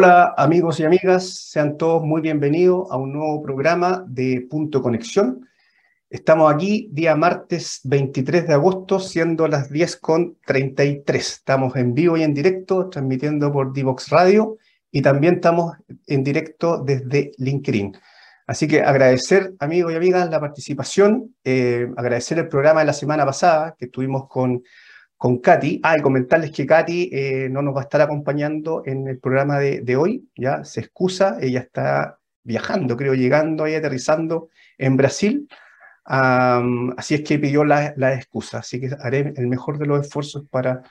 Hola amigos y amigas, sean todos muy bienvenidos a un nuevo programa de Punto Conexión. Estamos aquí día martes 23 de agosto, siendo las 10 con 33. Estamos en vivo y en directo, transmitiendo por Divox Radio y también estamos en directo desde LinkedIn. Así que agradecer, amigos y amigas, la participación, eh, agradecer el programa de la semana pasada que estuvimos con con Katy. Ah, y comentarles que Katy eh, no nos va a estar acompañando en el programa de, hoy, ya se excusa, ella está viajando, creo, llegando ahí, aterrizando en Brasil. así es que pidió la, la, excusa, así que haré el mejor de los esfuerzos para,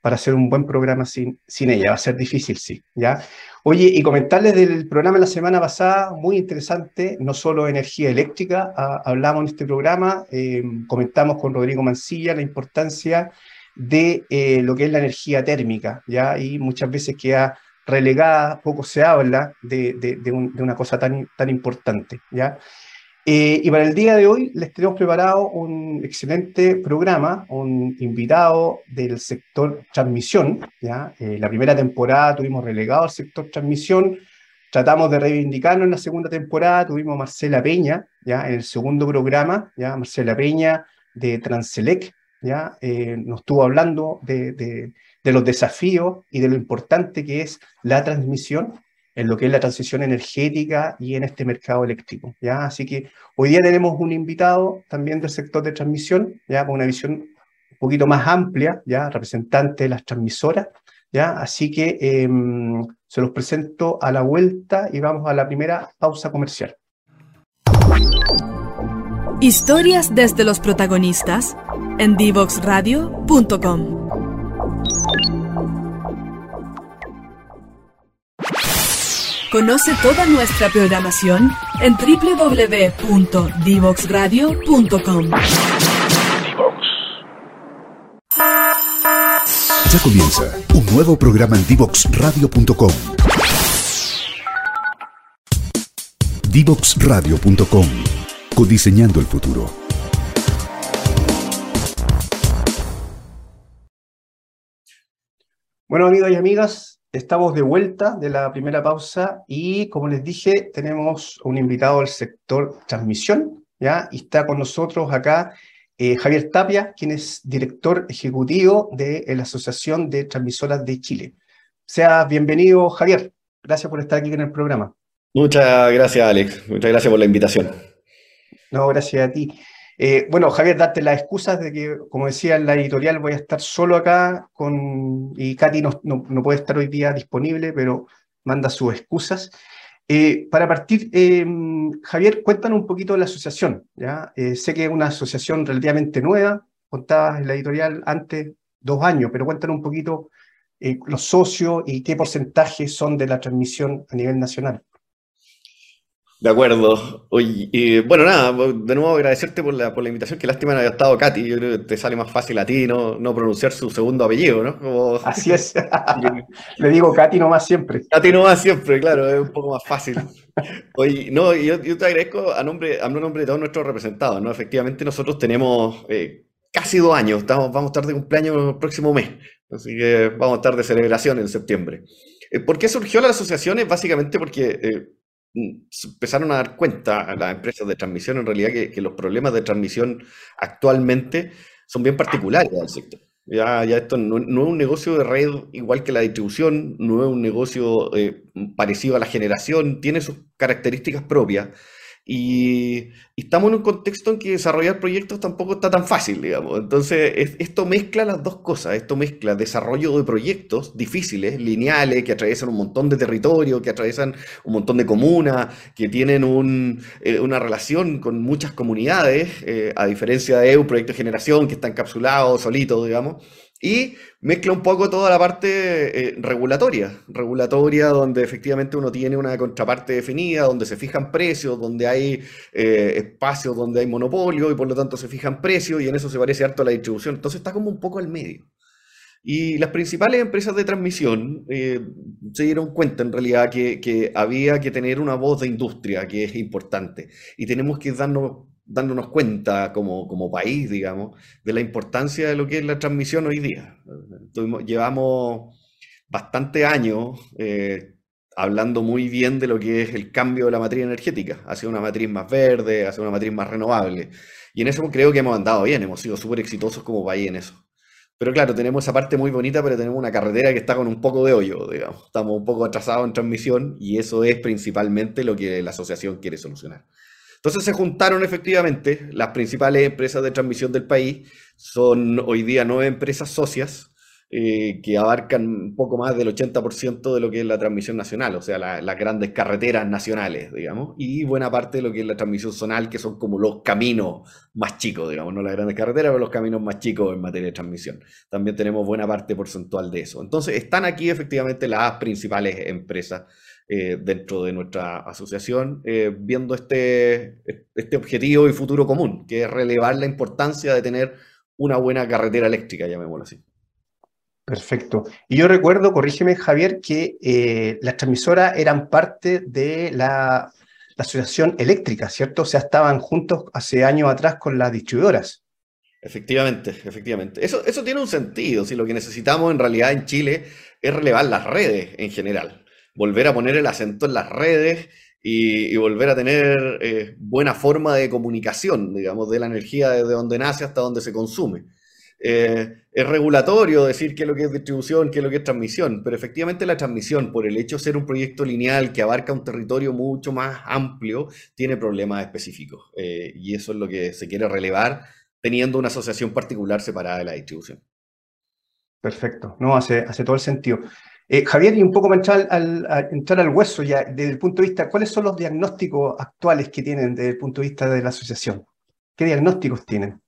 para hacer un buen programa sin, sin ella. Va a ser difícil, sí, ¿ya? Oye, y comentarles del programa de la semana pasada, muy interesante, no solo energía eléctrica, ah, hablamos en este programa, eh, comentamos con Rodrigo Mancilla la importancia de eh, lo que es la energía térmica, ¿ya? Y muchas veces queda relegada, poco se habla de, de, una cosa tan, tan importante, ¿ya? Eh, y para el día de hoy les tenemos preparado un excelente programa, un invitado del sector transmisión, ¿ya? Eh, la primera temporada tuvimos relegado al sector transmisión, tratamos de reivindicarnos en la segunda temporada, tuvimos a Marcela Peña, ¿ya? En el segundo programa, ¿ya? Marcela Peña de Transelec, ¿ya? Eh, nos estuvo hablando de, los desafíos y de lo importante que es la transmisión en lo que es la transición energética y en este mercado eléctrico. ¿ya? Así que hoy día tenemos un invitado también del sector de transmisión, ¿ya? con una visión un poquito más amplia, ¿ya? representante de las transmisoras. ¿ya? Así que em, se los presento a la vuelta y vamos a la primera pausa comercial. Historias desde los protagonistas en divoxradio.com. Conoce toda nuestra programación en www.divoxradio.com. Ya comienza un nuevo programa en divoxradio.com. Divoxradio.com. Codiseñando el futuro. Bueno, amigos y amigas, estamos de vuelta de la primera pausa y como les dije, tenemos un invitado del sector transmisión, ¿ya? Y está con nosotros acá eh, Javier Tapia, quien es director ejecutivo de la Asociación de Transmisoras de Chile. Sea bienvenido, Javier. Gracias por estar aquí en el programa. Muchas gracias, Alex. Muchas gracias por la invitación. No, gracias a ti. Eh, bueno, Javier, date las excusas de que, como decía en la editorial, voy a estar solo acá con, y Katy no, no, puede estar hoy día disponible, pero manda sus excusas. Eh, para partir, em, Javier, cuéntanos un poquito de la asociación. ¿ya? Eh, sé que es una asociación relativamente nueva, contabas en la editorial antes dos años, pero cuéntanos un poquito los socios y qué porcentaje son de la transmisión a nivel nacional. De acuerdo. Oye, bueno, nada, de nuevo agradecerte por la, por la invitación. Qué lástima no haya estado Katy. Yo creo que te sale más fácil a ti no, no pronunciar su segundo apellido, ¿no? Así es. Le digo Katy nomás siempre. Katy nomás siempre, claro, es un poco más fácil. Oye, no, yo, yo te agradezco a nombre, a nombre de todos nuestros representados, ¿no? Efectivamente, nosotros tenemos eh, casi dos años. Estamos, vamos a estar de cumpleaños el próximo mes. Así que vamos a estar de celebración en septiembre. Eh, ¿Por qué surgió la asociación? Es básicamente porque eh, empezaron a dar cuenta a las empresas de transmisión en realidad que, los problemas de transmisión actualmente son bien particulares del sector. Ya, ya esto no, es un negocio de red igual que la distribución, no es un negocio eh, parecido a la generación, tiene sus características propias y, estamos en un contexto en que desarrollar proyectos tampoco está tan fácil, digamos. Entonces, esto mezcla las dos cosas. Esto mezcla desarrollo de proyectos difíciles, lineales, que atraviesan un montón de territorio, que atraviesan un montón de comunas, que tienen eh, una relación con muchas comunidades, eh, a diferencia de un proyecto de generación que está encapsulado, solito, digamos. Y mezcla un poco toda la parte eh, regulatoria, regulatoria donde efectivamente uno tiene una contraparte definida, donde se fijan precios, donde hay eh, espacios donde hay monopolio y por lo tanto se fijan precios y en eso se parece harto a la distribución. Entonces está como un poco al medio. Y las principales empresas de transmisión eh, se dieron cuenta en realidad que, que había que tener una voz de industria que es importante y tenemos que darnos dándonos cuenta como, como, país, digamos, de la importancia de lo que es la transmisión hoy día. llevamos bastante años eh, hablando muy bien de lo que es el cambio de la matriz energética, hacia una matriz más verde, hacia una matriz más renovable. Y en eso creo que hemos andado bien, hemos sido súper exitosos como país en eso. Pero claro, tenemos esa parte muy bonita, pero tenemos una carretera que está con un poco de hoyo, digamos. Estamos un poco atrasados en transmisión y eso es principalmente lo que la asociación quiere solucionar. Entonces se juntaron efectivamente las principales empresas de transmisión del país. Son hoy día nueve empresas socias eh, que abarcan un poco más del 80% de lo que es la transmisión nacional, o sea, las grandes carreteras nacionales, digamos, y buena parte de lo que es la transmisión zonal, que son como los caminos más chicos, digamos, no las grandes carreteras, pero los caminos más chicos en materia de transmisión. También tenemos buena parte porcentual de eso. Entonces, están aquí efectivamente las principales empresas eh, dentro de nuestra asociación, eh, viendo este, este objetivo y futuro común, que es relevar la importancia de tener una buena carretera eléctrica, llamémoslo así. Perfecto. Y yo recuerdo, corrígeme Javier, que eh, las transmisoras eran parte de la, asociación eléctrica, ¿cierto? O sea, estaban juntos hace años atrás con las distribuidoras. Efectivamente, efectivamente. Eso, eso tiene un sentido. Si lo que necesitamos en realidad en Chile es relevar las redes en general, volver a poner el acento en las redes y, volver a tener eh, buena forma de comunicación, digamos, de la energía desde donde nace hasta donde se consume. Eh, es regulatorio decir qué es lo que es distribución, qué es lo que es transmisión, pero efectivamente la transmisión, por el hecho de ser un proyecto lineal que abarca un territorio mucho más amplio, tiene problemas específicos. Eh, y eso es lo que se quiere relevar teniendo una asociación particular separada de la distribución. Perfecto, no, hace, hace todo el sentido. Eh, Javier, y un poco para entrar al, hueso ya, desde el punto de vista, ¿cuáles son los diagnósticos actuales que tienen desde el punto de vista de la asociación? ¿Qué diagnósticos tienen?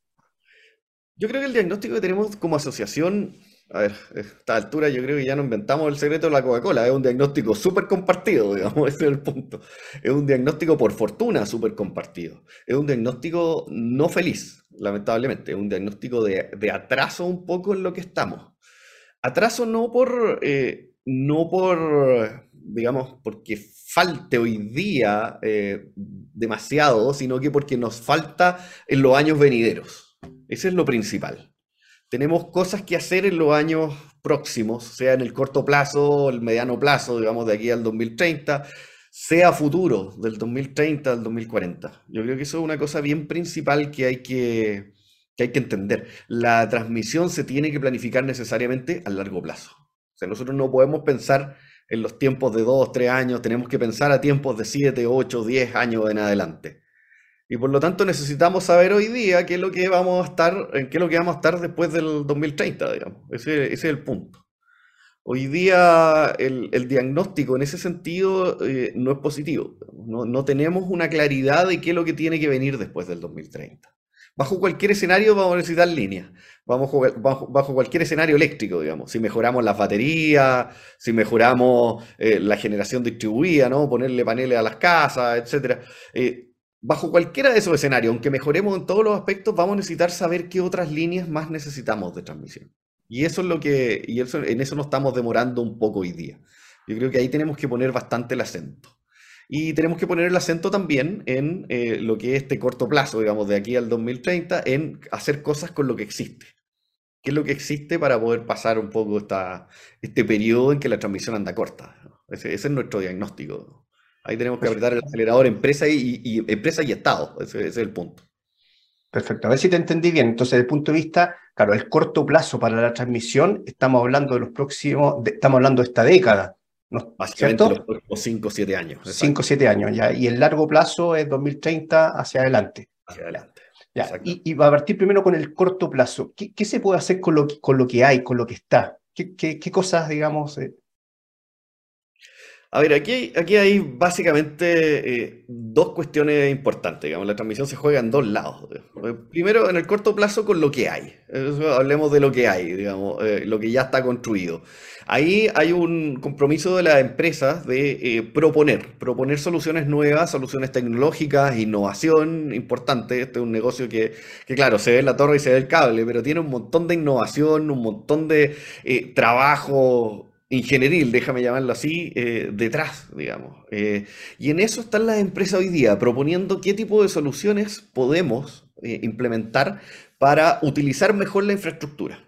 Yo creo que el diagnóstico que tenemos como asociación, a ver, a esta altura yo creo que ya no inventamos el secreto de la Coca-Cola, es un diagnóstico súper compartido, digamos, ese es el punto. Es un diagnóstico por fortuna súper compartido. Es un diagnóstico no feliz, lamentablemente, es un diagnóstico de, atraso un poco en lo que estamos. Atraso no por, eh, no por, digamos, porque falte hoy día eh, demasiado, sino que porque nos falta en los años venideros. Ese es lo principal. Tenemos cosas que hacer en los años próximos, sea en el corto plazo, el mediano plazo, digamos, de aquí al 2030, sea futuro, del 2030 al 2040. Yo creo que eso es una cosa bien principal que hay que, que hay que entender. La transmisión se tiene que planificar necesariamente a largo plazo. O sea, nosotros no podemos pensar en los tiempos de dos, tres años, tenemos que pensar a tiempos de siete, ocho, diez años en adelante. Y por lo tanto necesitamos saber hoy día qué es lo que vamos a estar, en qué es lo que vamos a estar después del 2030, digamos. Ese, es el punto. Hoy día el, diagnóstico en ese sentido eh, no es positivo. No, tenemos una claridad de qué es lo que tiene que venir después del 2030. Bajo cualquier escenario vamos a necesitar líneas. Vamos bajo, bajo, cualquier escenario eléctrico, digamos. Si mejoramos las baterías, si mejoramos eh, la generación distribuida, ¿no? Ponerle paneles a las casas, etc. Bajo cualquiera de esos escenarios, aunque mejoremos en todos los aspectos, vamos a necesitar saber qué otras líneas más necesitamos de transmisión. Y eso es lo que, y eso, en eso nos estamos demorando un poco hoy día. Yo creo que ahí tenemos que poner bastante el acento. Y tenemos que poner el acento también en eh, lo que es este corto plazo, digamos, de aquí al 2030, en hacer cosas con lo que existe. ¿Qué es lo que existe para poder pasar un poco esta, este periodo en que la transmisión anda corta? ese es nuestro diagnóstico. Ahí tenemos que apretar el acelerador empresa y, empresa y Estado. Ese, es el punto. Perfecto. A ver si te entendí bien. Entonces, desde el punto de vista, claro, el corto plazo para la transmisión, estamos hablando de los próximos, estamos hablando de esta década. ¿No? Básicamente los próximos 5 o 7 años. 5 o 7 años, ya. Y el largo plazo es 2030 hacia adelante. Hacia adelante. Ya. Y, va a partir primero con el corto plazo. ¿Qué, se puede hacer con lo, con lo que hay, con lo que está? ¿Qué, qué, cosas, digamos, eh, a ver, aquí, aquí hay básicamente eh, dos cuestiones importantes. Digamos, la transmisión se juega en dos lados. Primero, en el corto plazo, con lo que hay. hablemos de lo que hay, digamos, eh, lo que ya está construido. Ahí hay un compromiso de las empresas de eh, proponer, proponer soluciones nuevas, soluciones tecnológicas, innovación importante. Este es un negocio que, que, claro, se ve en la torre y se ve el cable, pero tiene un montón de innovación, un montón de trabajo ingenieril, déjame llamarlo así, eh, detrás, digamos. Eh, y en eso están las empresas hoy día, proponiendo qué tipo de soluciones podemos eh, implementar para utilizar mejor la infraestructura.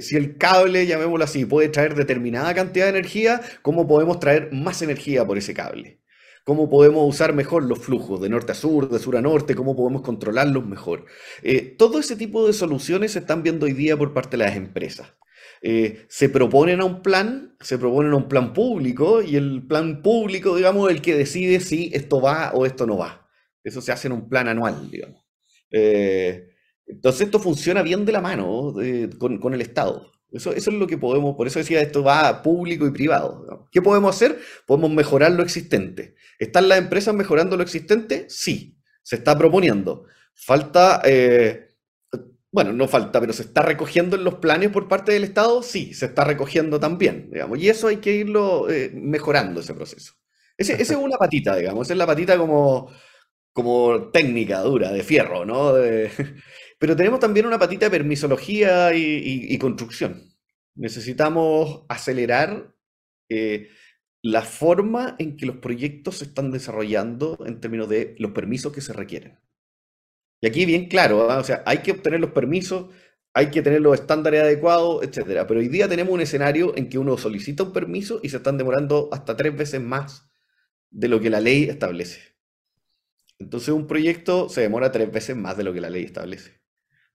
si el cable, llamémoslo así, puede traer determinada cantidad de energía, ¿cómo podemos traer más energía por ese cable? ¿Cómo podemos usar mejor los flujos de norte a sur, de sur a norte? ¿Cómo podemos controlarlos mejor? Todo ese tipo de soluciones se están viendo hoy día por parte de las empresas. Eh, se proponen a un plan, se proponen a un plan público y el plan público, digamos, es el que decide si esto va o esto no va. Eso se hace en un plan anual, digamos. Eh, entonces esto funciona bien de la mano con, el Estado. Eso, es lo que podemos, por eso decía, esto va público y privado. ¿Qué podemos hacer? Podemos mejorar lo existente. ¿Están las empresas mejorando lo existente? Sí, se está proponiendo. Falta, eh, bueno, no falta, pero se está recogiendo en los planes por parte del Estado, sí, se está recogiendo también, digamos. Y eso hay que irlo eh, mejorando, ese proceso. Esa es una patita, digamos, esa es la patita como, como técnica dura, de fierro, ¿no? Pero tenemos también una patita de permisología y, construcción. Necesitamos acelerar eh, la forma en que los proyectos se están desarrollando en términos de los permisos que se requieren. Y aquí bien claro, ¿ah? o sea, hay que obtener los permisos, hay que tener los estándares adecuados, etcétera. Pero hoy día tenemos un escenario en que uno solicita un permiso y se están demorando hasta tres veces más de lo que la ley establece. Entonces un proyecto se demora tres veces más de lo que la ley establece.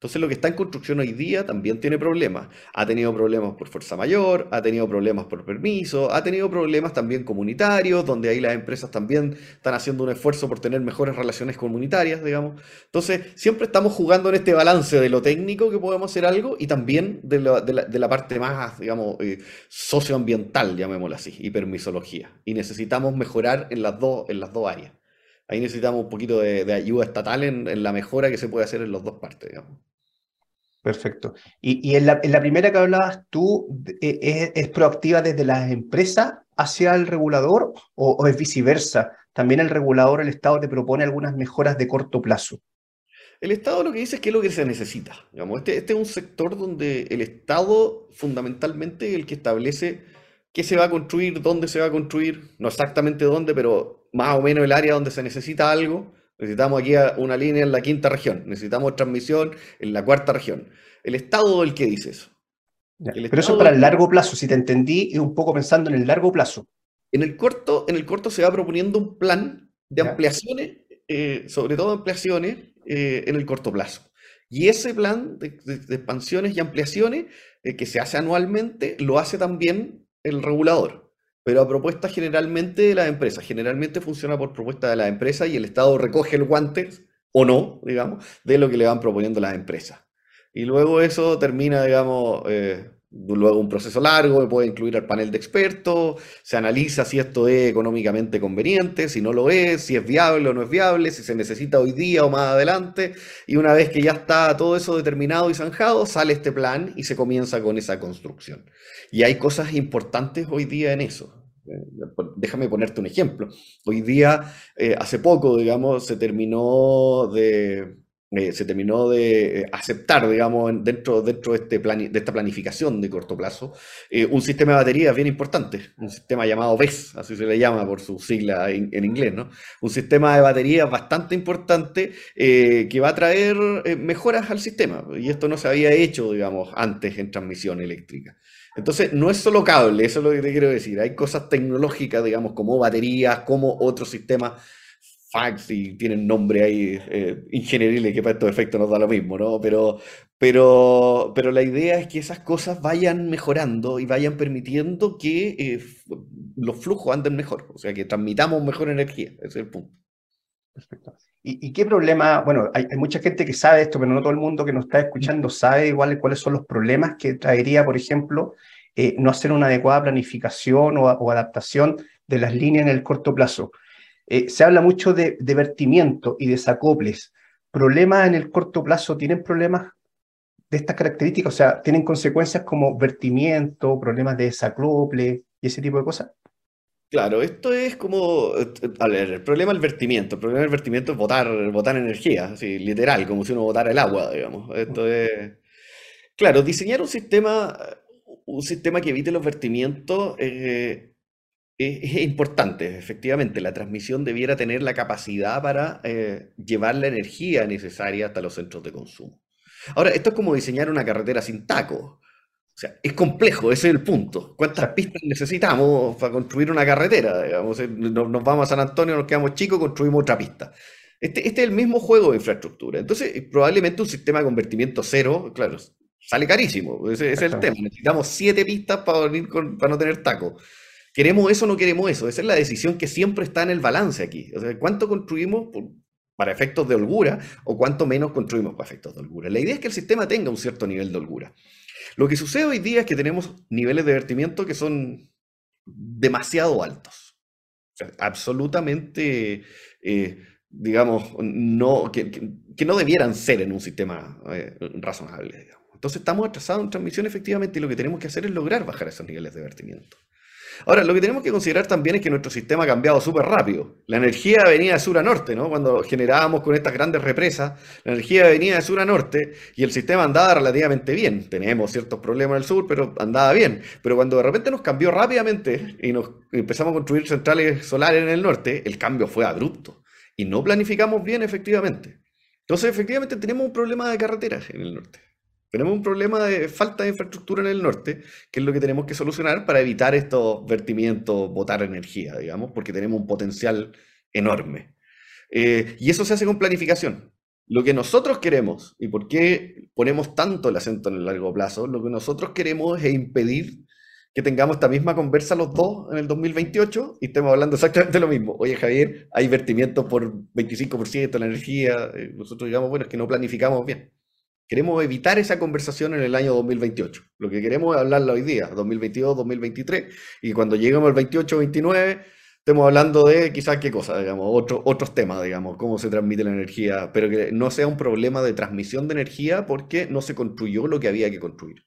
Entonces lo que está en construcción hoy día también tiene problemas. Ha tenido problemas por fuerza mayor, ha tenido problemas por permiso, ha tenido problemas también comunitarios, donde ahí las empresas también están haciendo un esfuerzo por tener mejores relaciones comunitarias, digamos. Entonces siempre estamos jugando en este balance de lo técnico que podemos hacer algo y también de la, parte más, digamos, eh, socioambiental, llamémoslo así, y permisología. Y necesitamos mejorar en las dos, en las dos áreas. Ahí necesitamos un poquito de, ayuda estatal en, en la mejora que se puede hacer en las dos partes, digamos. Perfecto. Y, en, la, primera que hablabas tú, eh, ¿es, proactiva desde las empresas hacia el regulador o, es viceversa? También el regulador, el Estado, te propone algunas mejoras de corto plazo. El Estado lo que dice es que es lo que se necesita. Digamos, este, este es un sector donde el Estado fundamentalmente es el que establece qué se va a construir, dónde se va a construir, no exactamente dónde, pero más o menos el área donde se necesita algo Necesitamos aquí una línea en la quinta región. Necesitamos transmisión en la cuarta región. El Estado es el que dice eso. pero eso es para el largo plazo, si te entendí, y un poco pensando en el largo plazo. En el corto, en el corto se va proponiendo un plan de ampliaciones, eh, sobre todo ampliaciones eh, en el corto plazo. Y ese plan de, expansiones y ampliaciones eh, que se hace anualmente lo hace también el regulador pero a propuesta generalmente de las empresas. Generalmente funciona por propuesta de las empresas y el Estado recoge el guante, o no, digamos, de lo que le van proponiendo las empresas. Y luego eso termina, digamos, eh, luego un proceso largo que puede incluir al panel de expertos, se analiza si esto es económicamente conveniente, si no lo es, si es viable o no es viable, si se necesita hoy día o más adelante, y una vez que ya está todo eso determinado y zanjado, sale este plan y se comienza con esa construcción. Y hay cosas importantes hoy día en eso. Eh, déjame ponerte un ejemplo. Hoy día, eh, hace poco, digamos, se terminó de, eh, se terminó de aceptar, digamos, dentro, dentro de, este de esta planificación de corto plazo, un sistema de baterías bien importante, un sistema llamado BES, así se le llama por su sigla en, inglés, ¿no? Un sistema de baterías bastante importante que va a traer mejoras al sistema, y esto no se había hecho, digamos, antes en transmisión eléctrica. Entonces, no es solo cable, eso es lo que te quiero decir. Hay cosas tecnológicas, digamos, como baterías, como otros sistemas fax y tienen nombre ahí eh, ingenieriles que para estos efectos nos da lo mismo, ¿no? Pero, pero, pero la idea es que esas cosas vayan mejorando y vayan permitiendo que eh, los flujos anden mejor, o sea, que transmitamos mejor energía, ese es el punto. Perfecto. ¿Y, qué problema? Bueno, hay, mucha gente que sabe esto, pero no todo el mundo que nos está escuchando sabe igual cuáles son los problemas que traería, por ejemplo, eh, no hacer una adecuada planificación o, adaptación de las líneas en el corto plazo. Eh, se habla mucho de, vertimiento y desacoples. ¿Problemas en el corto plazo tienen problemas de estas características? O sea, ¿tienen consecuencias como vertimiento, problemas de desacople y ese tipo de cosas? Claro, esto es como, a ver, el problema del vertimiento, el problema del vertimiento es botar, botar energía, así, literal, como si uno botara el agua, digamos. Esto es, claro, diseñar un sistema, un sistema que evite los vertimientos eh, es, importante, efectivamente. La transmisión debiera tener la capacidad para eh, llevar la energía necesaria hasta los centros de consumo. Ahora, esto es como diseñar una carretera sin tacos. O sea, es complejo, ese es el punto. ¿Cuántas pistas necesitamos para construir una carretera? Digamos, eh, nos, vamos a San Antonio, nos quedamos chicos, construimos otra pista. Este, este, es el mismo juego de infraestructura. Entonces, probablemente un sistema de convertimiento cero, claro, sale carísimo. Ese, es el tema. Necesitamos siete pistas para, para no tener taco. ¿Queremos eso o no queremos eso? Esa es la decisión que siempre está en el balance aquí. O sea, ¿cuánto construimos para efectos de holgura o cuánto menos construimos para efectos de holgura? La idea es que el sistema tenga un cierto nivel de holgura. Lo que sucede hoy día es que tenemos niveles de vertimiento que son demasiado altos. absolutamente, eh, digamos, que, no debieran ser en un sistema eh, razonable. Entonces estamos atrasados en transmisión efectivamente y lo que tenemos que hacer es lograr bajar esos niveles de vertimiento. Ahora, lo que tenemos que considerar también es que nuestro sistema ha cambiado súper rápido. La energía venía de sur a norte, ¿no? Cuando generábamos con estas grandes represas, la energía venía de sur a norte y el sistema andaba relativamente bien. Tenemos ciertos problemas en el sur, pero andaba bien. Pero cuando de repente nos cambió rápidamente y nos empezamos a construir centrales solares en el norte, el cambio fue abrupto y no planificamos bien efectivamente. Entonces, efectivamente, tenemos un problema de carreteras en el norte. Tenemos un problema de falta de infraestructura en el norte, que es lo que tenemos que solucionar para evitar estos vertimientos, botar energía, digamos, porque tenemos un potencial enorme. Eh, y eso se hace con planificación. Lo que nosotros queremos, y por qué ponemos tanto el acento en el largo plazo, lo que nosotros queremos es impedir que tengamos esta misma conversa los dos en el 2028 y estemos hablando exactamente lo mismo. Oye, Javier, hay vertimientos por 25% de la energía. Eh, nosotros digamos, bueno, es que no planificamos bien. Queremos evitar esa conversación en el año 2028. Lo que queremos es hablarla hoy día, 2022, 2023, y cuando lleguemos al 28, 29, estemos hablando de quizás qué cosa, digamos, otros temas, digamos, cómo se transmite la energía, pero que no sea un problema de transmisión de energía porque no se construyó lo que había que construir.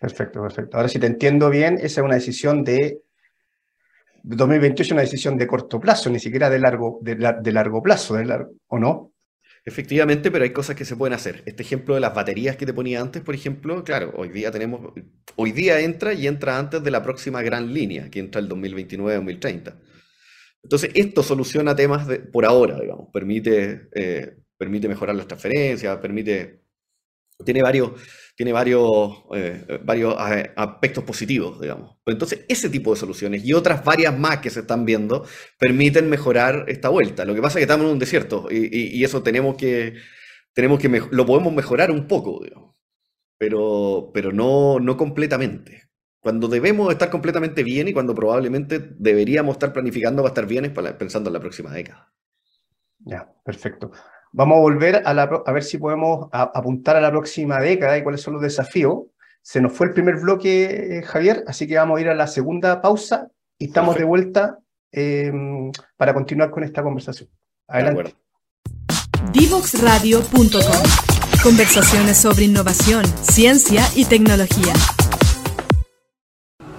Perfecto, perfecto. Ahora, si te entiendo bien, esa es una decisión de 2028, una decisión de corto plazo, ni siquiera de largo, de, largo plazo, de largo, ¿o no? Efectivamente, pero hay cosas que se pueden hacer. Este ejemplo de las baterías que te ponía antes, por ejemplo, claro, hoy día tenemos, hoy día entra y entra antes de la próxima gran línea, que entra el 2029-2030. Entonces, esto soluciona temas de, por ahora, digamos, permite, eh, permite mejorar las transferencias, permite, tiene varios, tiene varios, eh, varios eh, aspectos positivos, digamos. Entonces, ese tipo de soluciones y otras varias más que se están viendo permiten mejorar esta vuelta. Lo que pasa es que estamos en un desierto y, eso tenemos que, tenemos que lo podemos mejorar un poco, digamos, pero, pero no, no completamente. Cuando debemos estar completamente bien y cuando probablemente deberíamos estar planificando para estar bien pensando en la próxima década. Ya, perfecto. Vamos a volver a, la, a ver si podemos apuntar a la próxima década y cuáles son los desafíos. Se nos fue el primer bloque, eh, Javier, así que vamos a ir a la segunda pausa y estamos de vuelta em, para continuar con esta conversación. Adelante. Divoxradio.com Conversaciones sobre innovación, ciencia y tecnología.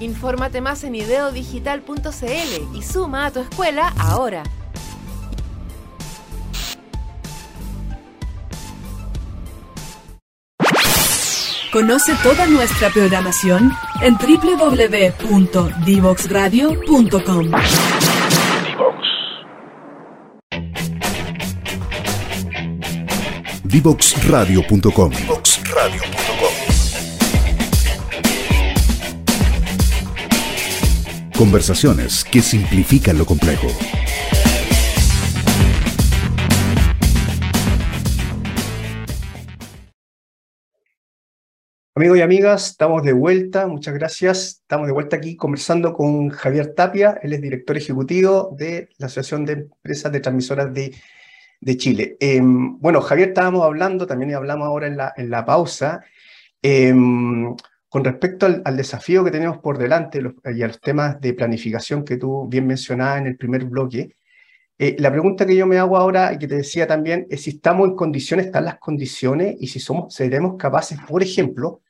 Infórmate más en ideodigital.cl y suma a tu escuela ahora. Conoce toda nuestra programación en www.divoxradio.com. Divoxradio.com. Conversaciones que simplifican lo complejo. Amigos y amigas, estamos de vuelta, muchas gracias. Estamos de vuelta aquí conversando con Javier Tapia, él es director ejecutivo de la Asociación de Empresas de Transmisoras de, Chile. Em, bueno, Javier, estábamos hablando, también hablamos ahora en la, en la pausa, em, con respecto al, desafío que tenemos por delante y a los temas de planificación que tú bien mencionabas en el primer bloque, eh, la pregunta que yo me hago ahora y que te decía también es si estamos en condiciones, están las condiciones y si somos, seremos capaces, por ejemplo,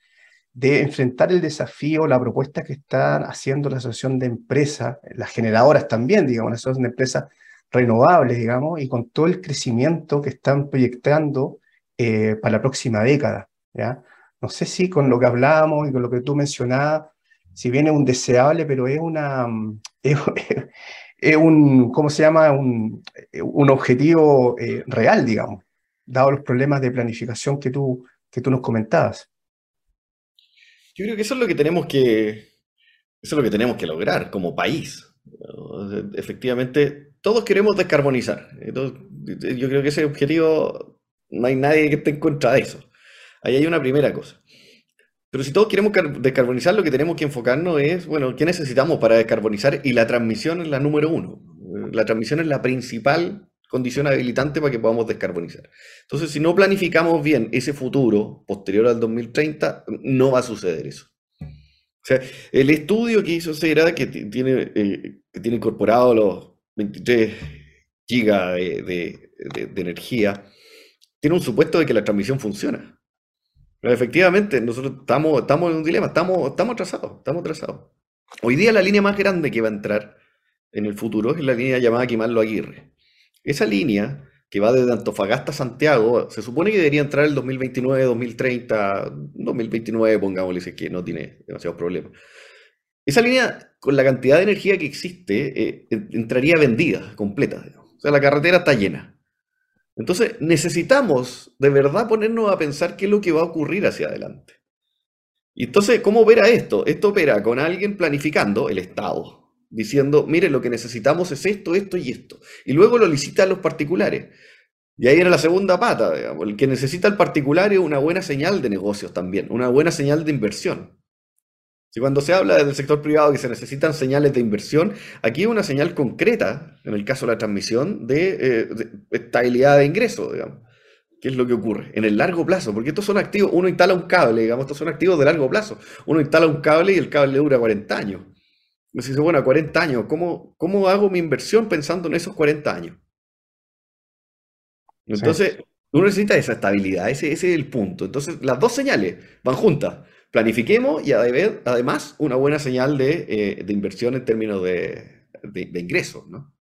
de enfrentar el desafío, la propuesta que están haciendo la Asociación de Empresas, las generadoras también, digamos, la Asociación de Empresas renovables, digamos, y con todo el crecimiento que están proyectando eh, para la próxima década, ¿ya? No sé si con lo que hablábamos y con lo que tú mencionabas, si bien es un deseable, pero es una, es, un, ¿cómo se llama? Un, un objetivo eh, real, digamos, dado los problemas de planificación que tú, que tú nos comentabas. Yo creo que eso es lo que tenemos que, eso es lo que tenemos que lograr como país. Efectivamente, todos queremos descarbonizar. yo creo que ese objetivo, no hay nadie que esté en contra de eso. Ahí hay una primera cosa. Pero si todos queremos descarbonizar, lo que tenemos que enfocarnos es, bueno, ¿qué necesitamos para descarbonizar? Y la transmisión es la número uno. La transmisión es la principal condición habilitante para que podamos descarbonizar. Entonces, si no planificamos bien ese futuro posterior al 2030, no va a suceder eso. O sea, el estudio que hizo Cera, que tiene, eh, que tiene incorporado los 23 gigas de, energía, tiene un supuesto de que la transmisión funciona. Efectivamente, nosotros estamos, estamos en un dilema, estamos, estamos atrasados, estamos atrasados. Hoy día la línea más grande que va a entrar en el futuro es la línea llamada Quimarlo Aguirre. Esa línea que va desde Antofagasta a Santiago, se supone que debería entrar el 2029, 2030, 2029, pongámosle, si que no tiene demasiados problemas. Esa línea, con la cantidad de energía que existe, eh, entraría vendida, completa. O sea, la carretera está llena. Entonces, necesitamos de verdad ponernos a pensar qué es lo que va a ocurrir hacia adelante. Y entonces, ¿cómo opera esto? Esto opera con alguien planificando, el Estado, diciendo, mire, lo que necesitamos es esto, esto y esto. Y luego lo licita a los particulares. Y ahí era la segunda pata, digamos. El que necesita el particular es una buena señal de negocios también, una buena señal de inversión. Si cuando se habla del sector privado que se necesitan señales de inversión, aquí hay una señal concreta, en el caso de la transmisión, de, eh, estabilidad de ingreso, digamos. ¿Qué es lo que ocurre? En el largo plazo, porque estos son activos, uno instala un cable, digamos, estos son activos de largo plazo. Uno instala un cable y el cable dura 40 años. Me dice, bueno, a 40 años, ¿cómo, ¿cómo hago mi inversión pensando en esos 40 años? Entonces, uno necesita esa estabilidad, ese, ese, es el punto. Entonces, las dos señales van juntas. Planifiquemos y además una buena señal de, eh, de inversión en términos de, de, ingresos, ¿no?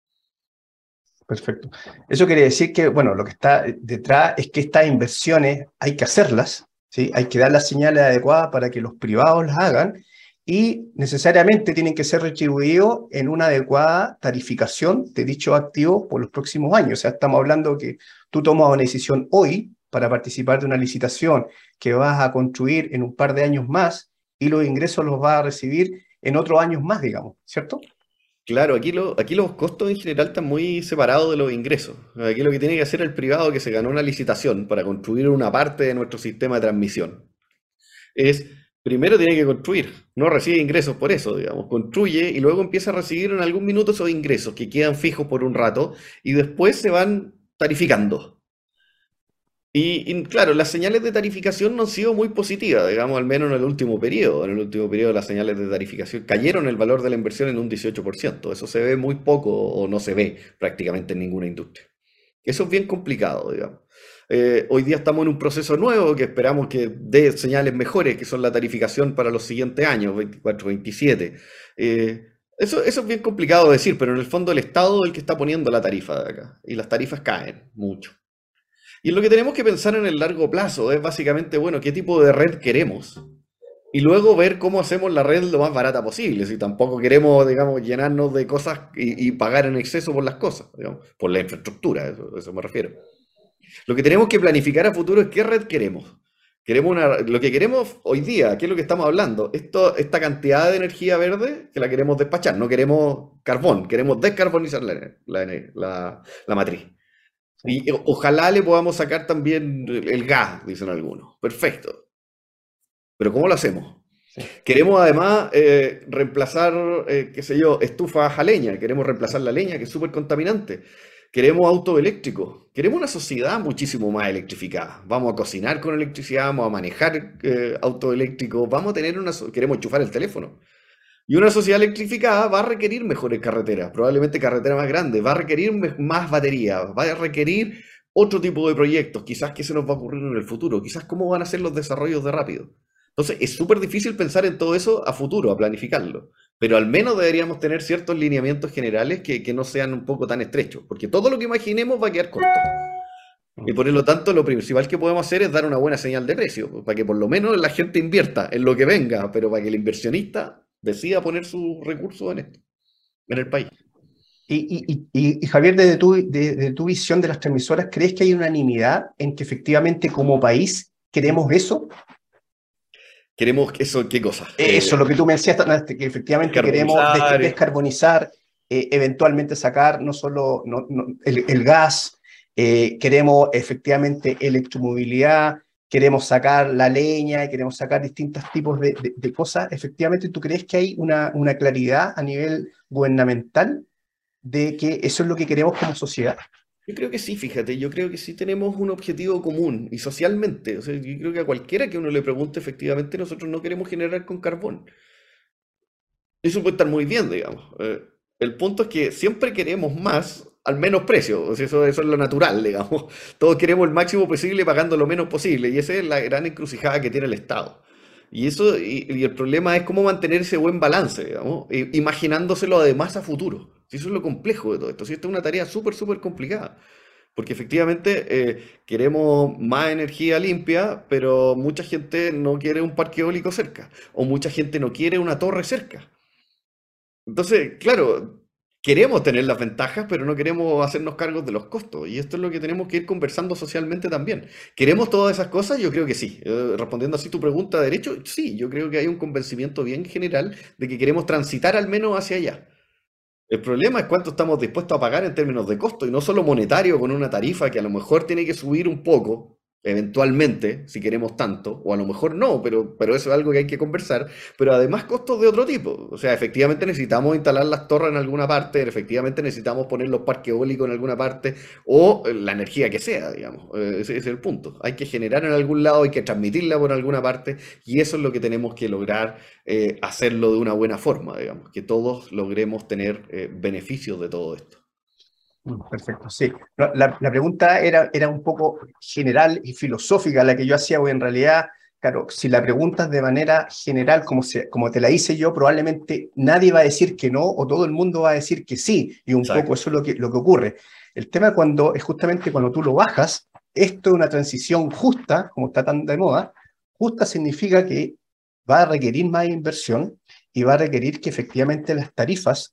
Perfecto. Eso quiere decir que, bueno, lo que está detrás es que estas inversiones hay que hacerlas, ¿sí? Hay que dar las señales adecuadas para que los privados las hagan y necesariamente tienen que ser retribuidos en una adecuada tarificación de dicho activo por los próximos años. O sea, estamos hablando que tú tomas una decisión hoy para participar de una licitación que vas a construir en un par de años más y los ingresos los vas a recibir en otros años más, digamos, ¿cierto? Claro, aquí, lo, aquí los costos en general están muy separados de los ingresos. Aquí lo que tiene que hacer el privado que se ganó una licitación para construir una parte de nuestro sistema de transmisión es primero tiene que construir, no recibe ingresos por eso, digamos, construye y luego empieza a recibir en algún minuto esos ingresos que quedan fijos por un rato y después se van tarificando. Y, claro, las señales de tarificación no han sido muy positivas, digamos, al menos en el último periodo. En el último periodo las señales de tarificación cayeron el valor de la inversión en un 18%. Eso se ve muy poco o no se ve prácticamente en ninguna industria. Eso es bien complicado, digamos. Eh, hoy día estamos en un proceso nuevo que esperamos que dé señales mejores, que son la tarificación para los siguientes años, 24, 27. Eh, eso, eso es bien complicado de decir, pero en el fondo el Estado es el que está poniendo la tarifa de acá. Y las tarifas caen mucho. Y lo que tenemos que pensar en el largo plazo es básicamente, bueno, qué tipo de red queremos. Y luego ver cómo hacemos la red lo más barata posible. Si tampoco queremos, digamos, llenarnos de cosas y, pagar en exceso por las cosas, por la infraestructura, eso, eso me refiero. Lo que tenemos que planificar a futuro es qué red queremos. Queremos una, lo que queremos hoy día, ¿qué es lo que estamos hablando? Esto, esta cantidad de energía verde que la queremos despachar, no queremos carbón, queremos descarbonizar la, matriz. Y ojalá le podamos sacar también el gas, dicen algunos. Perfecto. Pero ¿cómo lo hacemos? Queremos además eh, reemplazar, eh, qué sé yo, estufas a leña, queremos reemplazar la leña, que es súper contaminante. Queremos auto eléctrico. Queremos una sociedad muchísimo más electrificada. Vamos a cocinar con electricidad, vamos a manejar eh, auto eléctrico, vamos a tener una... Queremos enchufar el teléfono. Y una sociedad electrificada va a requerir mejores carreteras, probablemente carreteras más grandes, va a requerir más baterías, va a requerir otro tipo de proyectos, quizás qué se nos va a ocurrir en el futuro, quizás cómo van a ser los desarrollos de rápido. Entonces, es súper difícil pensar en todo eso a futuro, a planificarlo. Pero al menos deberíamos tener ciertos lineamientos generales que, que no sean un poco tan estrechos, porque todo lo que imaginemos va a quedar corto. Y por lo tanto, lo principal que podemos hacer es dar una buena señal de precio, para que por lo menos la gente invierta en lo que venga, pero para que el inversionista decida poner sus recursos en esto, en el país. Y, y, Javier, desde tu, de, tu visión de las transmisoras, ¿crees que hay unanimidad en que efectivamente como país queremos eso? ¿Queremos eso qué cosa? Eso, lo que tú me decías, que efectivamente queremos descarbonizar, eh, eventualmente sacar no solo el, gas, eh, queremos efectivamente electromovilidad, queremos sacar la leña, queremos sacar distintos tipos de, cosas. Efectivamente, ¿tú crees que hay una, una claridad a nivel gubernamental de que eso es lo que queremos como sociedad? Yo creo que sí, fíjate, yo creo que sí tenemos un objetivo común y socialmente, o sea, yo creo que a cualquiera que uno le pregunte, efectivamente, nosotros no queremos generar con carbón. Eso puede estar muy bien, digamos. Eh, el punto es que siempre queremos más al menos precio, eso, eso es lo natural, digamos. Todos queremos el máximo posible pagando lo menos posible y esa es la gran encrucijada que tiene el Estado. Y, eso, y, el problema es cómo mantener ese buen balance, digamos, imaginándoselo además a futuro. Si eso es lo complejo de todo esto. Si esta es una tarea súper, súper complicada. Porque efectivamente eh, queremos más energía limpia, pero mucha gente no quiere un parque eólico cerca. O mucha gente no quiere una torre cerca. Entonces, claro, queremos tener las ventajas, pero no queremos hacernos cargos de los costos. Y esto es lo que tenemos que ir conversando socialmente también. ¿Queremos todas esas cosas? Yo creo que sí. Eh, respondiendo así tu pregunta de derecho, sí, yo creo que hay un convencimiento bien general de que queremos transitar al menos hacia allá. El problema es cuánto estamos dispuestos a pagar en términos de costo y no solo monetario con una tarifa que a lo mejor tiene que subir un poco, eventualmente, si queremos tanto, o a lo mejor no, pero, pero eso es algo que hay que conversar, pero además costos de otro tipo. O sea, efectivamente necesitamos instalar las torres en alguna parte, efectivamente necesitamos poner los parques eólicos en alguna parte, o la energía que sea, digamos. Eh, ese, es el punto. Hay que generar en algún lado, hay que transmitirla por alguna parte, y eso es lo que tenemos que lograr eh, hacerlo de una buena forma, digamos, que todos logremos tener eh, beneficios de todo esto. Perfecto, sí. La, pregunta era, era un poco general y filosófica la que yo hacía, o en realidad, claro, si la preguntas de manera general, como, se, como te la hice yo, probablemente nadie va a decir que no, o todo el mundo va a decir que sí, y un poco eso es lo que, lo que ocurre. El tema cuando es justamente cuando tú lo bajas, esto es una transición justa, como está tan de moda, justa significa que va a requerir más inversión y va a requerir que efectivamente las tarifas,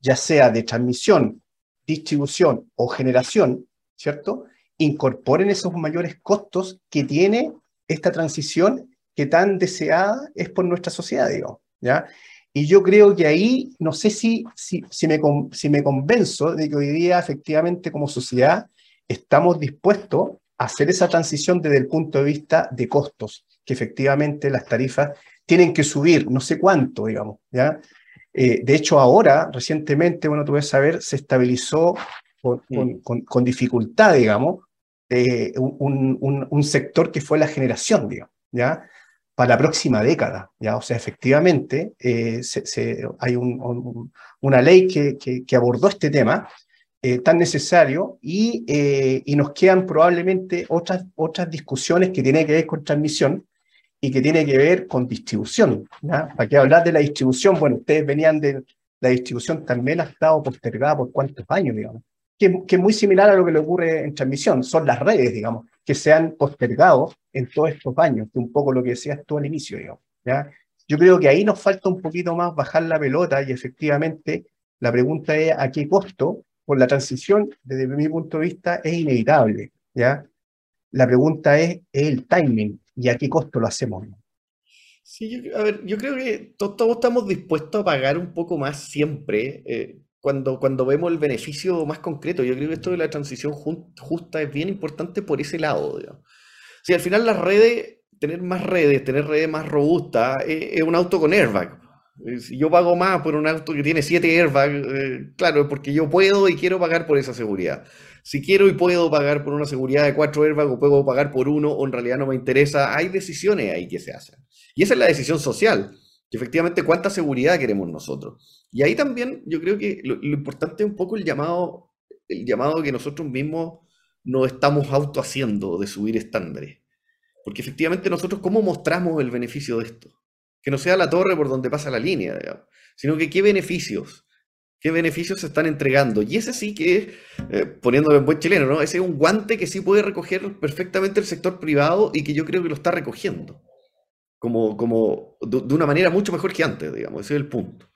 ya sea de transmisión distribución o generación, ¿cierto? Incorporen esos mayores costos que tiene esta transición que tan deseada es por nuestra sociedad, digo, ¿ya? Y yo creo que ahí, no sé si, si, si, me, si me convenzo de que hoy día efectivamente como sociedad estamos dispuestos a hacer esa transición desde el punto de vista de costos, que efectivamente las tarifas tienen que subir, no sé cuánto, digamos, ¿ya? Eh, de hecho, ahora, recientemente, bueno, tú ves saber, se estabilizó con, mm. dificultad, digamos, eh, un, sector que fue la generación, digamos, ¿ya? Para la próxima década, ¿ya? O sea, efectivamente, eh, hay una ley que, abordó este tema tan necesario y, y, nos quedan probablemente otras, otras discusiones que tienen que ver con transmisión, y que tiene que ver con distribución. ¿Para qué hablar de la distribución? Bueno, ustedes venían de la distribución, también ha estado postergada por cuántos años, digamos, que, que, es muy similar a lo que le ocurre en transmisión, son las redes, digamos, que se han postergado en todos estos años, que un poco lo que decías tú al inicio, digamos. ¿ya? Yo creo que ahí nos falta un poquito más bajar la pelota y efectivamente la pregunta es a qué costo, por la transición, desde mi punto de vista, es inevitable, ¿ya? La pregunta es, es el timing, y a qué costo lo hacemos. Sí, yo, a ver, yo creo que todos, estamos dispuestos a pagar un poco más siempre eh, cuando, cuando vemos el beneficio más concreto. Yo creo que esto de la transición justa es bien importante por ese lado. Si al final las redes, tener más redes, tener redes más robustas, eh, es un auto con airbag. Eh, si yo pago más por un auto que tiene 7 airbags, claro, es porque yo puedo y quiero pagar por esa seguridad si quiero y puedo pagar por una seguridad de cuatro airbags o puedo pagar por uno o en realidad no me interesa, hay decisiones ahí que se hacen. Y esa es la decisión social, que efectivamente cuánta seguridad queremos nosotros. Y ahí también yo creo que lo, importante es un poco el llamado, el llamado que nosotros mismos nos estamos auto haciendo de subir estándares. Porque efectivamente nosotros, ¿cómo mostramos el beneficio de esto? Que no sea la torre por donde pasa la línea, digamos, sino que qué beneficios, qué beneficios se están entregando. Y ese sí que, eh, poniéndolo en buen chileno, ¿no? Ese es un guante que sí puede recoger perfectamente el sector privado y que yo creo que lo está recogiendo. Como, como de, de una manera mucho mejor que antes, digamos, ese es el punto.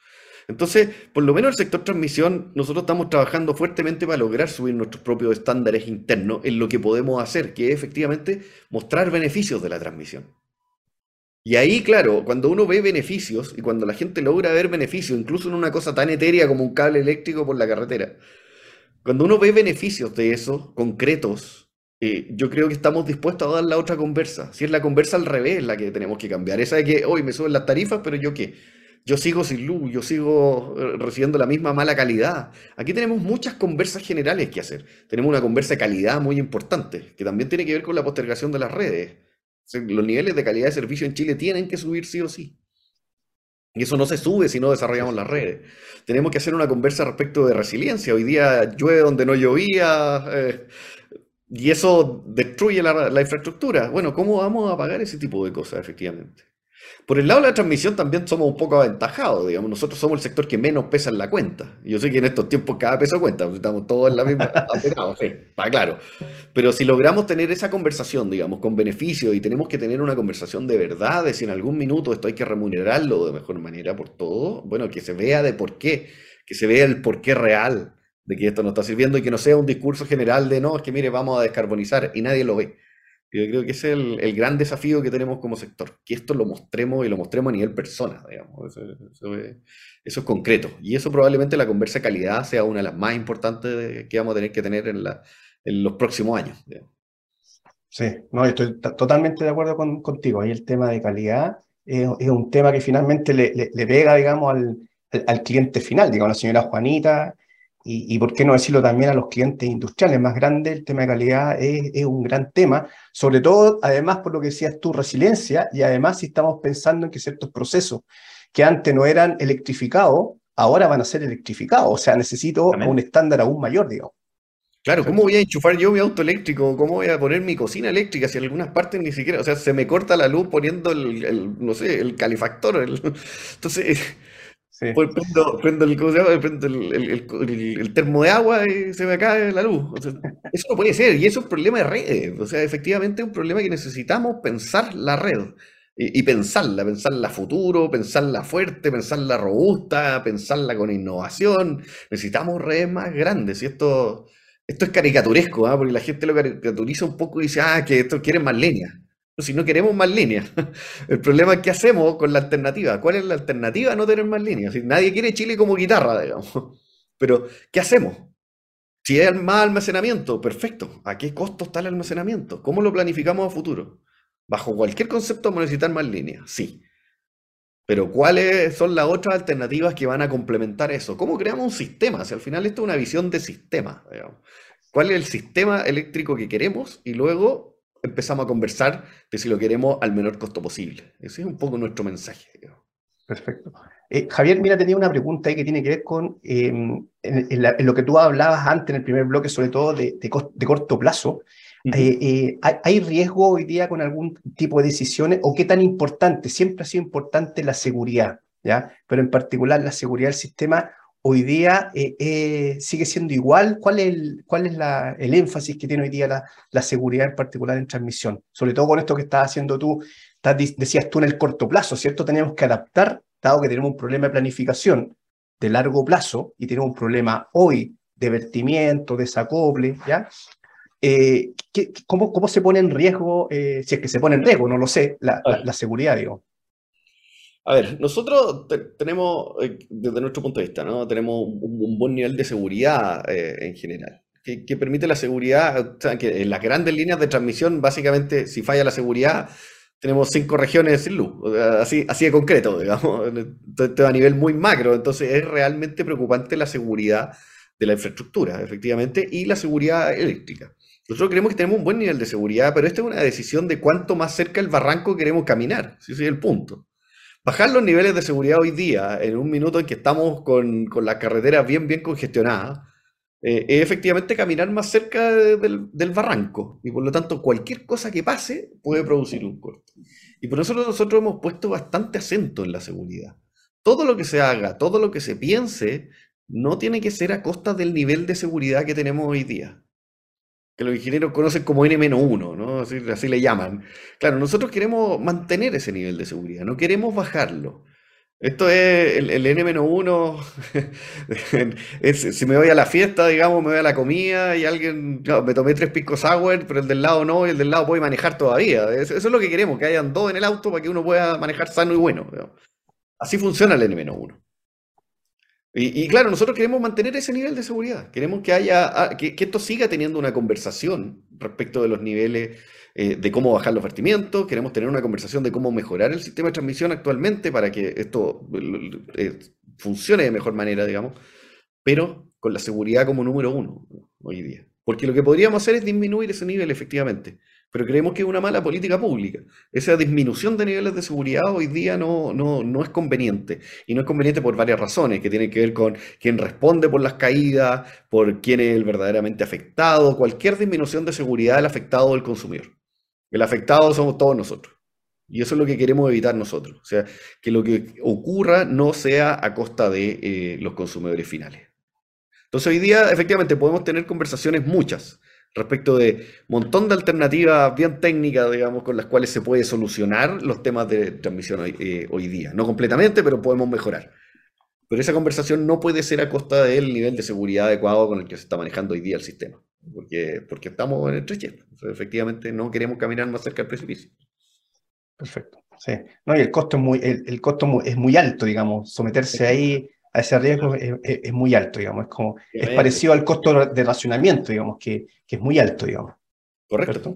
Entonces, por lo menos el sector transmisión, nosotros estamos trabajando fuertemente para lograr subir nuestros propios estándares internos en lo que podemos hacer, que es efectivamente mostrar beneficios de la transmisión. Y ahí, claro, cuando uno ve beneficios y cuando la gente logra ver beneficios, incluso en una cosa tan etérea como un cable eléctrico por la carretera, cuando uno ve beneficios de eso, concretos, eh, yo creo que estamos dispuestos a dar la otra conversa. Si es la conversa al revés la que tenemos que cambiar, esa de que hoy me suben las tarifas, pero yo qué yo sigo sin luz, yo sigo eh, recibiendo la misma mala calidad. Aquí tenemos muchas conversas generales que hacer. Tenemos una conversa de calidad muy importante, que también tiene que ver con la postergación de las redes. Los niveles de calidad de servicio en Chile tienen que subir sí o sí. Y eso no se sube si no desarrollamos las redes. Tenemos que hacer una conversa respecto de resiliencia. Hoy día llueve donde no llovía eh, y eso destruye la, la infraestructura. Bueno, ¿cómo vamos a pagar ese tipo de cosas efectivamente? Por el lado de la transmisión también somos un poco aventajados, digamos, nosotros somos el sector que menos pesa en la cuenta. Yo sé que en estos tiempos cada peso cuenta, estamos todos en la misma, sí, está claro. Pero si logramos tener esa conversación, digamos, con beneficio y tenemos que tener una conversación de verdad, de si en algún minuto esto hay que remunerarlo de mejor manera por todo, bueno, que se vea de por qué, que se vea el por qué real de que esto nos está sirviendo y que no sea un discurso general de no, es que mire, vamos a descarbonizar y nadie lo ve. Yo creo que ese es el, gran desafío que tenemos como sector, que esto lo mostremos y lo mostremos a nivel persona, digamos. Eso, es, concreto. Y eso probablemente la conversa de calidad sea una de las más importantes que vamos a tener que tener en, la, en los próximos años. Sí, no, estoy totalmente de acuerdo contigo. Ahí el tema de calidad es, un tema que finalmente le, le, pega, digamos, al, al, cliente final, digamos, la señora Juanita, y, por qué no decirlo también a los clientes industriales más grandes, el tema de calidad es, un gran tema, sobre todo, además, por lo que decías tú, resiliencia, y además si estamos pensando en que ciertos procesos que antes no eran electrificados, ahora van a ser electrificados, o sea, necesito un estándar aún mayor, digamos. Claro, ¿cómo voy a enchufar yo mi auto eléctrico? ¿Cómo voy a poner mi cocina eléctrica si en algunas partes ni siquiera, o sea, se me corta la luz poniendo el, no sé, el calefactor? entonces, pues prendo, el, termo de agua y se me cae la luz. eso no puede ser, y eso es un problema de red. O sea, efectivamente es un problema que necesitamos pensar la red. Y, pensarla, pensarla futuro, pensarla fuerte, pensarla robusta, pensarla con innovación. Necesitamos redes más grandes. Y esto, esto es caricaturesco, ¿ah? porque la gente lo caricaturiza un poco y dice, ah, que esto quiere más leña si no queremos más líneas. El problema es qué hacemos con la alternativa. ¿Cuál es la alternativa a no tener más líneas? nadie quiere Chile como guitarra, digamos. Pero, ¿qué hacemos? Si hay más almacenamiento, perfecto. ¿A qué costo está el almacenamiento? ¿Cómo lo planificamos a futuro? Bajo cualquier concepto vamos a necesitar más líneas, sí. Pero ¿cuáles son las otras alternativas que van a complementar eso? ¿Cómo creamos un sistema? Si al final esto es una visión de sistema. ¿Cuál es el sistema eléctrico que queremos? Y luego empezamos a conversar de si lo queremos al menor costo posible. Ese es un poco nuestro mensaje. Perfecto. Eh, Javier, mira, tenía una pregunta ahí que tiene que ver con em, en, lo que tú hablabas antes en el primer bloque, sobre todo de, de, corto plazo. Eh, eh, ¿hay, riesgo hoy día con algún tipo de decisiones o qué tan importante? Siempre ha sido importante la seguridad, ¿ya? Pero en particular la seguridad del sistema hoy día eh, eh, sigue siendo igual? ¿Cuál es, el, cuál es el énfasis que tiene hoy día la, seguridad en particular en transmisión? Sobre todo con esto que estás haciendo tú, decías tú en el corto plazo, ¿cierto? Tenemos que adaptar, dado que tenemos un problema de planificación de largo plazo y tenemos un problema hoy de vertimiento, desacople, ¿ya? Eh, cómo, cómo, se pone en riesgo, si es que se pone en riesgo, no lo sé, la, la seguridad, digo? A ver, nosotros tenemos, eh, desde nuestro punto de vista, ¿no? tenemos un, buen nivel de seguridad eh, en general, que, permite la seguridad, que en las grandes líneas de transmisión, básicamente, si falla la seguridad, tenemos cinco regiones sin luz, así, así de concreto, digamos, esto a nivel muy macro, entonces es realmente preocupante la seguridad de la infraestructura, efectivamente, y la seguridad eléctrica. Nosotros creemos que tenemos un buen nivel de seguridad, pero esta es una decisión de cuánto más cerca del barranco queremos caminar, ese es el punto. Bajar los niveles de seguridad hoy día, en un minuto en que estamos con, con las carreteras bien, bien congestionadas, eh, es efectivamente caminar más cerca del, del, barranco. Y por lo tanto, cualquier cosa que pase puede producir un corte. Y por eso nosotros hemos puesto bastante acento en la seguridad. Todo lo que se haga, todo lo que se piense, no tiene que ser a costa del nivel de seguridad que tenemos hoy día. Los ingenieros conocen como N-1, ¿no? Así, le llaman. Claro, nosotros queremos mantener ese nivel de seguridad, no queremos bajarlo. Esto es el, N-1. si me voy a la fiesta, digamos, me voy a la comida y alguien, me tomé tres picos sour, pero el del lado no, y el del lado puede manejar todavía. Eso, es lo que queremos, que hayan dos en el auto para que uno pueda manejar sano y bueno. Así funciona el N-1. Y, claro, nosotros queremos mantener ese nivel de seguridad. Queremos que haya, ah, que esto siga teniendo una conversación respecto de los niveles eh, de cómo bajar los vertimientos, queremos tener una conversación de cómo mejorar el sistema de transmisión actualmente para que esto eh, funcione de mejor manera, digamos, pero con la seguridad como número uno hoy día. Porque lo que podríamos hacer es disminuir ese nivel efectivamente, pero creemos que es una mala política pública. Esa disminución de niveles de seguridad hoy día no, no, no es conveniente. Y no es conveniente por varias razones, que tienen que ver con quién responde por las caídas, por quién es el verdaderamente afectado, cualquier disminución de seguridad del afectado o consumidor. El afectado somos todos nosotros. Y eso es lo que queremos evitar nosotros. O sea, que lo que ocurra no sea a costa de eh, los consumidores finales. Entonces hoy día efectivamente podemos tener conversaciones muchas respecto de un montón de alternativas bien técnicas, digamos, con las cuales se puede solucionar los temas de transmisión hoy, eh, hoy día. No completamente, pero podemos mejorar. Pero esa conversación no puede ser a costa del nivel de seguridad adecuado con el que se está manejando hoy día el sistema porque, porque estamos en el trecho. efectivamente, no queremos caminar más cerca del precipicio. Perfecto. Sí. No, y el costo es muy, el, costo es muy alto, digamos. Someterse ahí a ese riesgo es, muy alto, digamos. Es, como, es parecido al costo de racionamiento, digamos, que, que es muy alto, digamos. Correcto,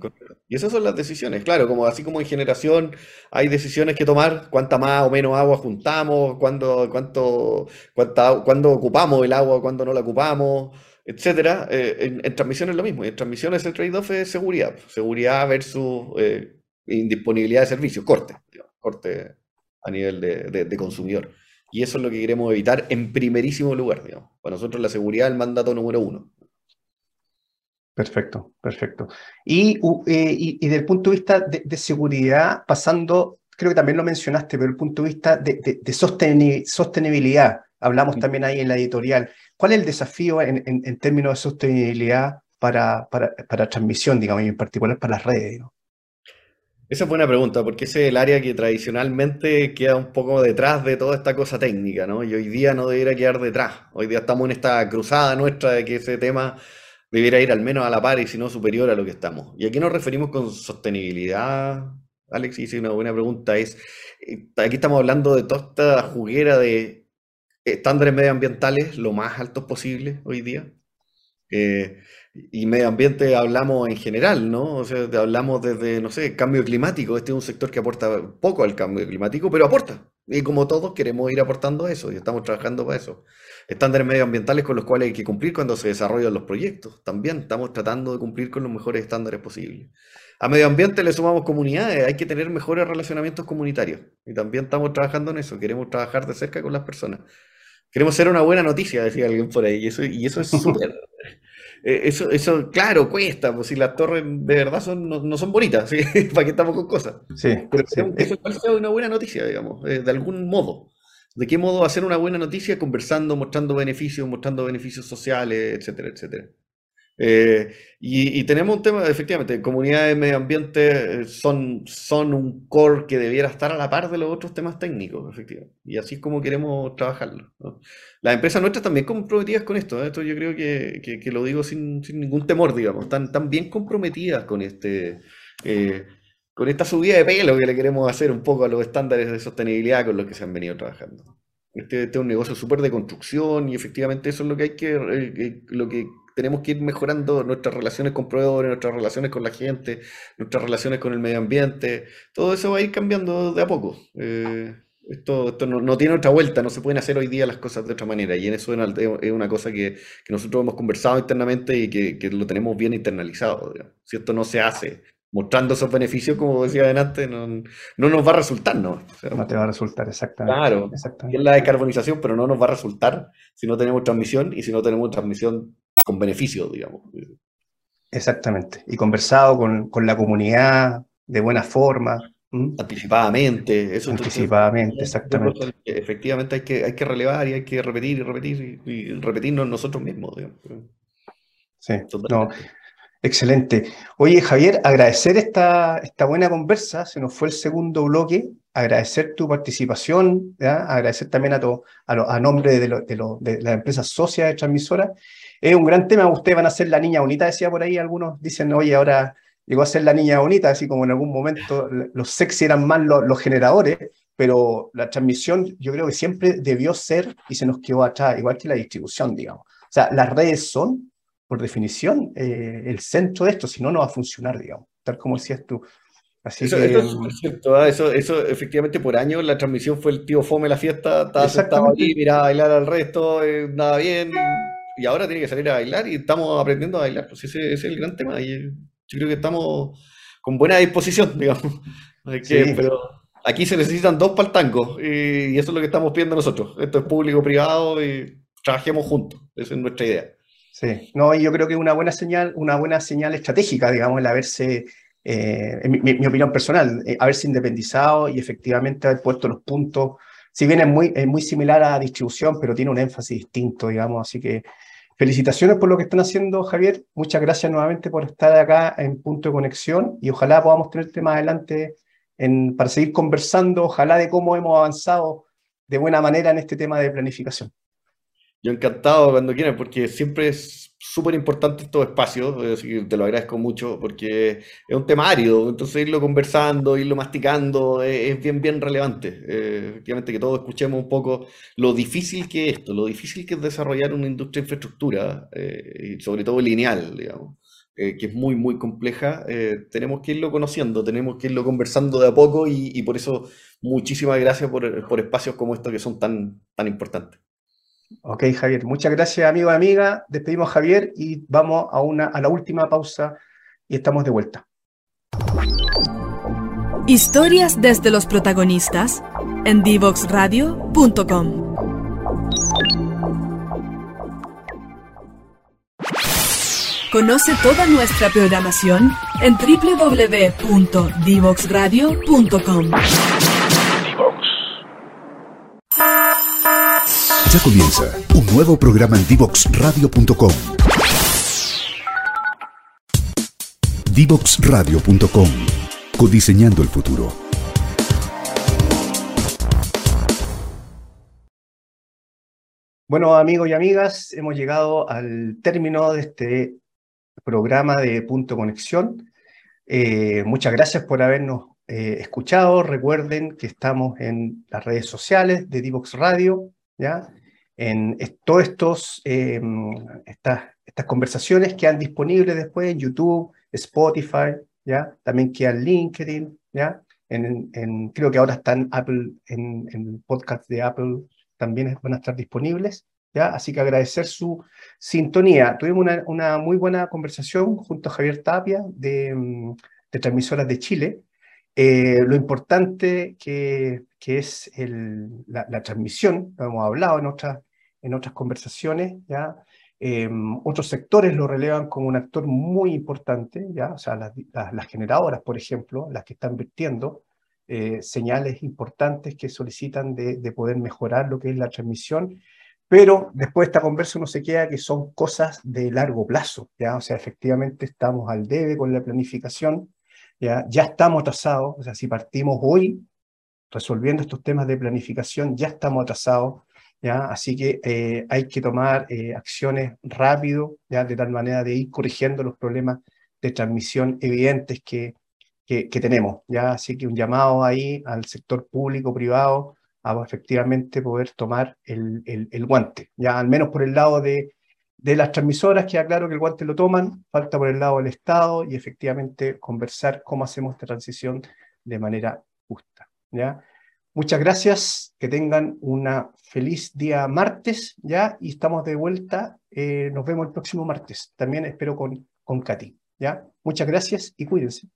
Y esas son las decisiones, claro, como así como en generación hay decisiones que tomar, cuánta más o menos agua juntamos, cuándo, cuánto, cuánta, cuándo ocupamos el agua, cuándo no la ocupamos, etcétera. Eh, en, transmisión es lo mismo. En transmisión el trade-off es seguridad. Seguridad versus eh, indisponibilidad de servicio, corte, corte a nivel de, consumidor. Y eso es lo que queremos evitar en primerísimo lugar. Digamos. Para nosotros la seguridad es el mandato número uno. Perfecto, perfecto. Y, eh, y, punto de vista de, seguridad, pasando, creo que también lo mencionaste, pero el punto de vista de, sostenibilidad, hablamos también ahí en la editorial. ¿Cuál es el desafío en, términos de sostenibilidad para, para, transmisión, digamos, y en particular para las redes? Esa es buena pregunta, porque ese es el área que tradicionalmente queda un poco detrás de toda esta cosa técnica, ¿no? Y hoy día no debería quedar detrás. Hoy día estamos en esta cruzada nuestra de que ese tema debiera ir al menos a la par y si no superior a lo que estamos. ¿Y a qué nos referimos con sostenibilidad, Alex? Y una buena pregunta es, eh, aquí estamos hablando de toda esta juguera de estándares medioambientales lo más altos posible hoy día. Eh, y medio ambiente hablamos en general, ¿no? O sea, hablamos desde, no sé, cambio climático. Este es un sector que aporta poco al cambio climático, pero aporta. Y como todos queremos ir aportando eso y estamos trabajando para eso. Estándares medioambientales con los cuales hay que cumplir cuando se desarrollan los proyectos. También estamos tratando de cumplir con los mejores estándares posibles. A medio ambiente le sumamos comunidades, hay que tener mejores relacionamientos comunitarios. Y también estamos trabajando en eso, queremos trabajar de cerca con las personas. Queremos ser una buena noticia, decía alguien por ahí, y eso, y eso es súper... Eh, eso, eso, claro, cuesta, pues si las torres de verdad son, no, son bonitas, ¿para qué estamos con cosas? Sí, Pero eso es una buena noticia, digamos, eh, de algún modo. ¿De qué modo hacer una buena noticia? Conversando, mostrando beneficios, mostrando beneficios sociales, etcétera, etcétera. Eh, y, tenemos un tema, efectivamente, comunidades de medio ambiente eh, son, son un core que debiera estar a la par de los otros temas técnicos, efectivamente. Y así es como queremos trabajarlo. Las empresas nuestras también comprometidas con esto. ¿eh? Esto yo creo que, que, lo digo sin, sin, ningún temor, digamos. Están, tan bien comprometidas con este... con esta subida de pelo que le queremos hacer un poco a los estándares de sostenibilidad con los que se han venido trabajando. Este, este es un negocio súper de construcción y efectivamente eso es lo que hay que, lo que tenemos que ir mejorando nuestras relaciones con proveedores, nuestras relaciones con la gente, nuestras relaciones con el medio ambiente. Todo eso va a ir cambiando de a poco. Eh, esto, esto no, tiene otra vuelta, no se pueden hacer hoy día las cosas de otra manera. Y en eso es una cosa que, nosotros hemos conversado internamente y que, lo tenemos bien internalizado. Si esto no se hace mostrando esos beneficios, como decía adelante, no, no nos va a resultar, ¿no? no te va a resultar, exactamente. Claro, es la descarbonización, pero no nos va a resultar si no tenemos transmisión y si no tenemos transmisión con beneficios, digamos. Exactamente. Y conversado con, con la comunidad de buena forma. Anticipadamente. Eso, Anticipadamente, exactamente. efectivamente hay que, hay que relevar y hay que repetir y repetir y, repetirnos nosotros mismos. Sí, no, excelente. Oye, Javier, agradecer esta, esta buena conversa. Se nos fue el segundo bloque. Agradecer tu participación, agradecer también a, tu, a, nombre de, de, de las empresas socias de transmisora. Es un gran tema. Ustedes van a ser la niña bonita, decía por ahí. Algunos dicen, oye, ahora llegó a ser la niña bonita, así como en algún momento los sexy eran más los, generadores, pero la transmisión yo creo que siempre debió ser y se nos quedó atrás, igual que la distribución, digamos. O sea, las redes son, por definición, eh, el centro de esto, si no, no va a funcionar, digamos, tal como decías tú. Así eso, que, es cierto, ¿ah? eso, eso, efectivamente por años la transmisión fue el tío Fome la fiesta, estaba sentado aquí, miraba a bailar al resto, eh, nada bien, y ahora tiene que salir a bailar y estamos aprendiendo a bailar, pues ese, ese es el gran tema. Y yo creo que estamos con buena disposición, digamos. Pero aquí se necesitan dos para el tango y, eso es lo que estamos pidiendo nosotros. Esto es público-privado y trabajemos juntos. Esa es nuestra idea. Sí, no, y yo creo que es una buena señal, una buena señal estratégica, digamos, el haberse, eh, en mi, opinión personal, eh, haberse independizado y efectivamente haber puesto los puntos, si bien es muy, es muy similar a distribución, pero tiene un énfasis distinto, digamos, así que Felicitaciones por lo que están haciendo, Javier. Muchas gracias nuevamente por estar acá en Punto de Conexión y ojalá podamos tenerte más adelante en, para seguir conversando, ojalá de cómo hemos avanzado de buena manera en este tema de planificación. Yo encantado cuando quieran, porque siempre es súper importante estos espacios, te lo agradezco mucho, porque es un tema árido, entonces irlo conversando, irlo masticando, es, bien, bien relevante. Eh, que todos escuchemos un poco lo difícil que es esto, lo difícil que es desarrollar una industria de infraestructura, eh, y sobre todo lineal, digamos. Eh, que es muy, muy compleja, tenemos que irlo conociendo, tenemos que irlo conversando de a poco y, y por eso muchísimas gracias por, por espacios como estos que son tan, tan importantes. Ok, Javier. Muchas gracias, amigo y amiga. Despedimos a Javier y vamos a, una, a la última pausa y estamos de vuelta. Historias desde los protagonistas en divoxradio.com. Conoce toda nuestra programación en www.divoxradio.com. Comienza un nuevo programa en Divoxradio.com. Divoxradio.com. Codiseñando el futuro. Bueno, amigos y amigas, hemos llegado al término de este programa de Punto Conexión. Eh, muchas gracias por habernos eh, escuchado. Recuerden que estamos en las redes sociales de Divox Radio, ¿ya? En todas eh, estas, estas conversaciones quedan disponibles después en YouTube, Spotify, ¿ya? También quedan LinkedIn, ¿ya? En, en, creo que ahora están Apple, en, el podcast de Apple también van a estar disponibles, ¿ya? Así que agradecer su sintonía. Tuvimos una, una muy buena conversación junto a Javier Tapia de, mm, de Transmisoras de Chile, eh, lo importante que, que es el, la, transmisión, lo hemos hablado en otras, en otras conversaciones, ¿ya? Em, otros sectores lo relevan como un actor muy importante, ¿ya? O sea, las, las, generadoras, por ejemplo, las que están vertiendo eh, señales importantes que solicitan de, de, poder mejorar lo que es la transmisión, pero después de esta conversa uno se queda que son cosas de largo plazo, ¿ya? O sea, efectivamente estamos al debe con la planificación, ya, ya estamos atrasados, o sea, si partimos hoy resolviendo estos temas de planificación, ya estamos atrasados, ¿ya? así que eh, hay que tomar eh, acciones rápido, ¿ya? de tal manera de ir corrigiendo los problemas de transmisión evidentes que, que, tenemos. ¿ya? Así que un llamado ahí al sector público, privado, a efectivamente poder tomar el, el, el guante, ya al menos por el lado de de las transmisoras, queda claro que el guante lo toman, falta por el lado del Estado y efectivamente conversar cómo hacemos esta transición de manera justa. ¿ya? Muchas gracias, que tengan una feliz día martes, ¿ya? Y estamos de vuelta, eh, nos vemos el próximo martes, también espero con, con Katy, ¿ya? Muchas gracias y cuídense.